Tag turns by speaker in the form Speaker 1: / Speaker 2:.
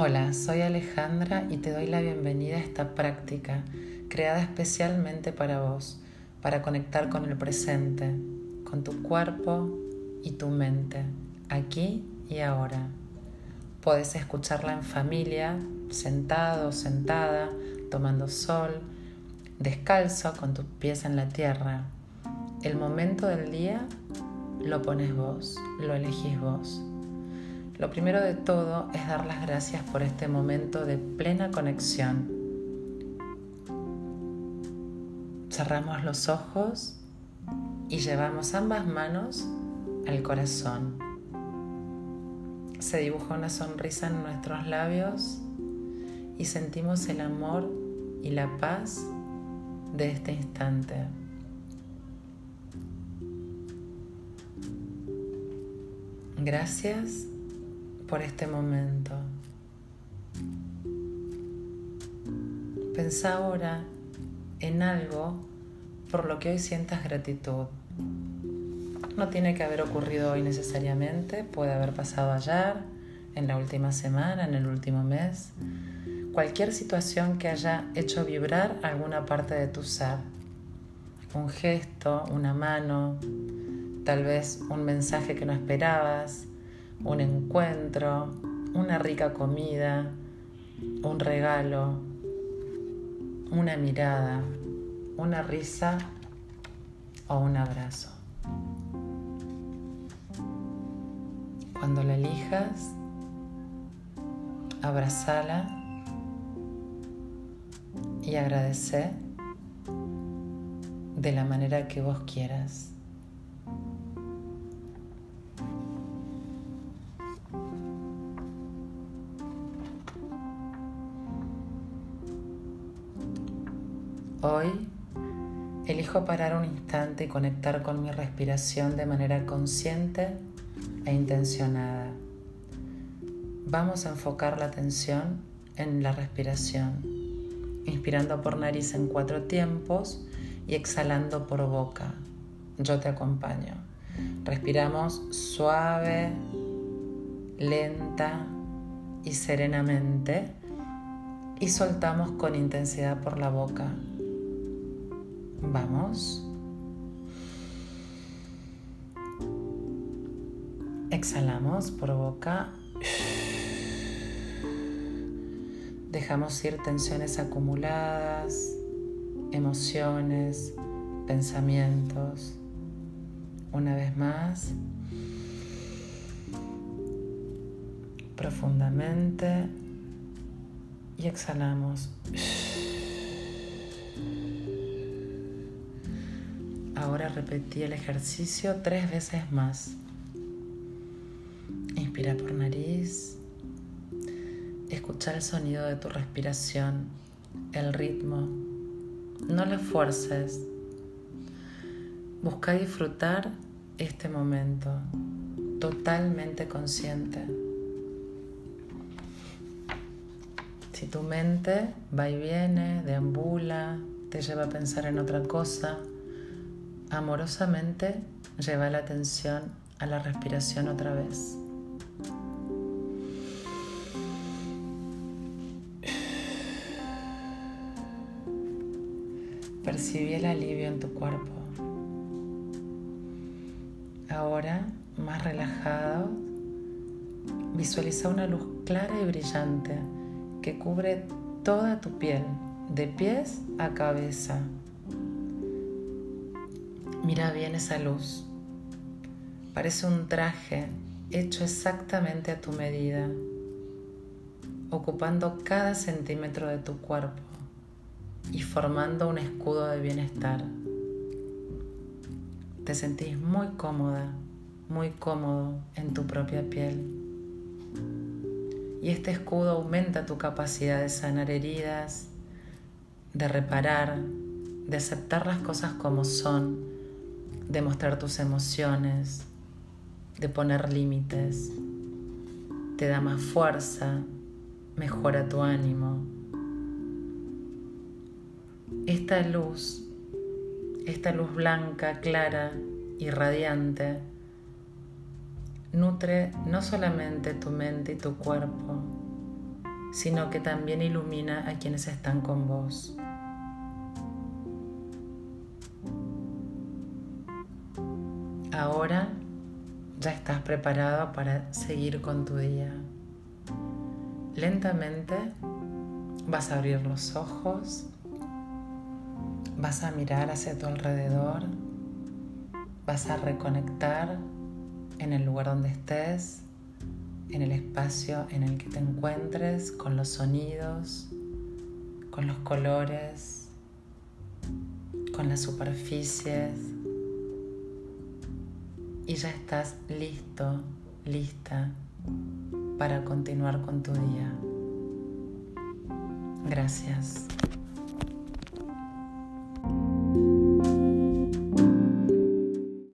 Speaker 1: Hola, soy Alejandra y te doy la bienvenida a esta práctica creada especialmente para vos, para conectar con el presente, con tu cuerpo y tu mente, aquí y ahora. Puedes escucharla en familia, sentado, sentada, tomando sol, descalzo con tus pies en la tierra. El momento del día lo pones vos, lo elegís vos. Lo primero de todo es dar las gracias por este momento de plena conexión. Cerramos los ojos y llevamos ambas manos al corazón. Se dibuja una sonrisa en nuestros labios y sentimos el amor y la paz de este instante. Gracias por este momento. Pensa ahora en algo por lo que hoy sientas gratitud. No tiene que haber ocurrido hoy necesariamente, puede haber pasado ayer, en la última semana, en el último mes. Cualquier situación que haya hecho vibrar alguna parte de tu ser. Un gesto, una mano, tal vez un mensaje que no esperabas, un encuentro, una rica comida, un regalo, una mirada, una risa o un abrazo. Cuando la elijas, abrazala y agradece de la manera que vos quieras. Hoy elijo parar un instante y conectar con mi respiración de manera consciente e intencionada. Vamos a enfocar la atención en la respiración, inspirando por nariz en cuatro tiempos y exhalando por boca. Yo te acompaño. Respiramos suave, lenta y serenamente y soltamos con intensidad por la boca. Vamos. Exhalamos por boca. Dejamos ir tensiones acumuladas, emociones, pensamientos. Una vez más. Profundamente. Y exhalamos. Ahora repetí el ejercicio tres veces más. Inspira por nariz. Escucha el sonido de tu respiración, el ritmo. No lo fuerces. Busca disfrutar este momento totalmente consciente. Si tu mente va y viene, deambula, te lleva a pensar en otra cosa, Amorosamente lleva la atención a la respiración otra vez. Percibí el alivio en tu cuerpo. Ahora, más relajado, visualiza una luz clara y brillante que cubre toda tu piel, de pies a cabeza. Mira bien esa luz. Parece un traje hecho exactamente a tu medida, ocupando cada centímetro de tu cuerpo y formando un escudo de bienestar. Te sentís muy cómoda, muy cómodo en tu propia piel. Y este escudo aumenta tu capacidad de sanar heridas, de reparar, de aceptar las cosas como son de mostrar tus emociones, de poner límites. Te da más fuerza, mejora tu ánimo. Esta luz, esta luz blanca, clara y radiante, nutre no solamente tu mente y tu cuerpo, sino que también ilumina a quienes están con vos. Ahora ya estás preparado para seguir con tu día. Lentamente vas a abrir los ojos, vas a mirar hacia tu alrededor, vas a reconectar en el lugar donde estés, en el espacio en el que te encuentres, con los sonidos, con los colores, con las superficies. Y ya estás listo, lista para continuar con tu día. Gracias.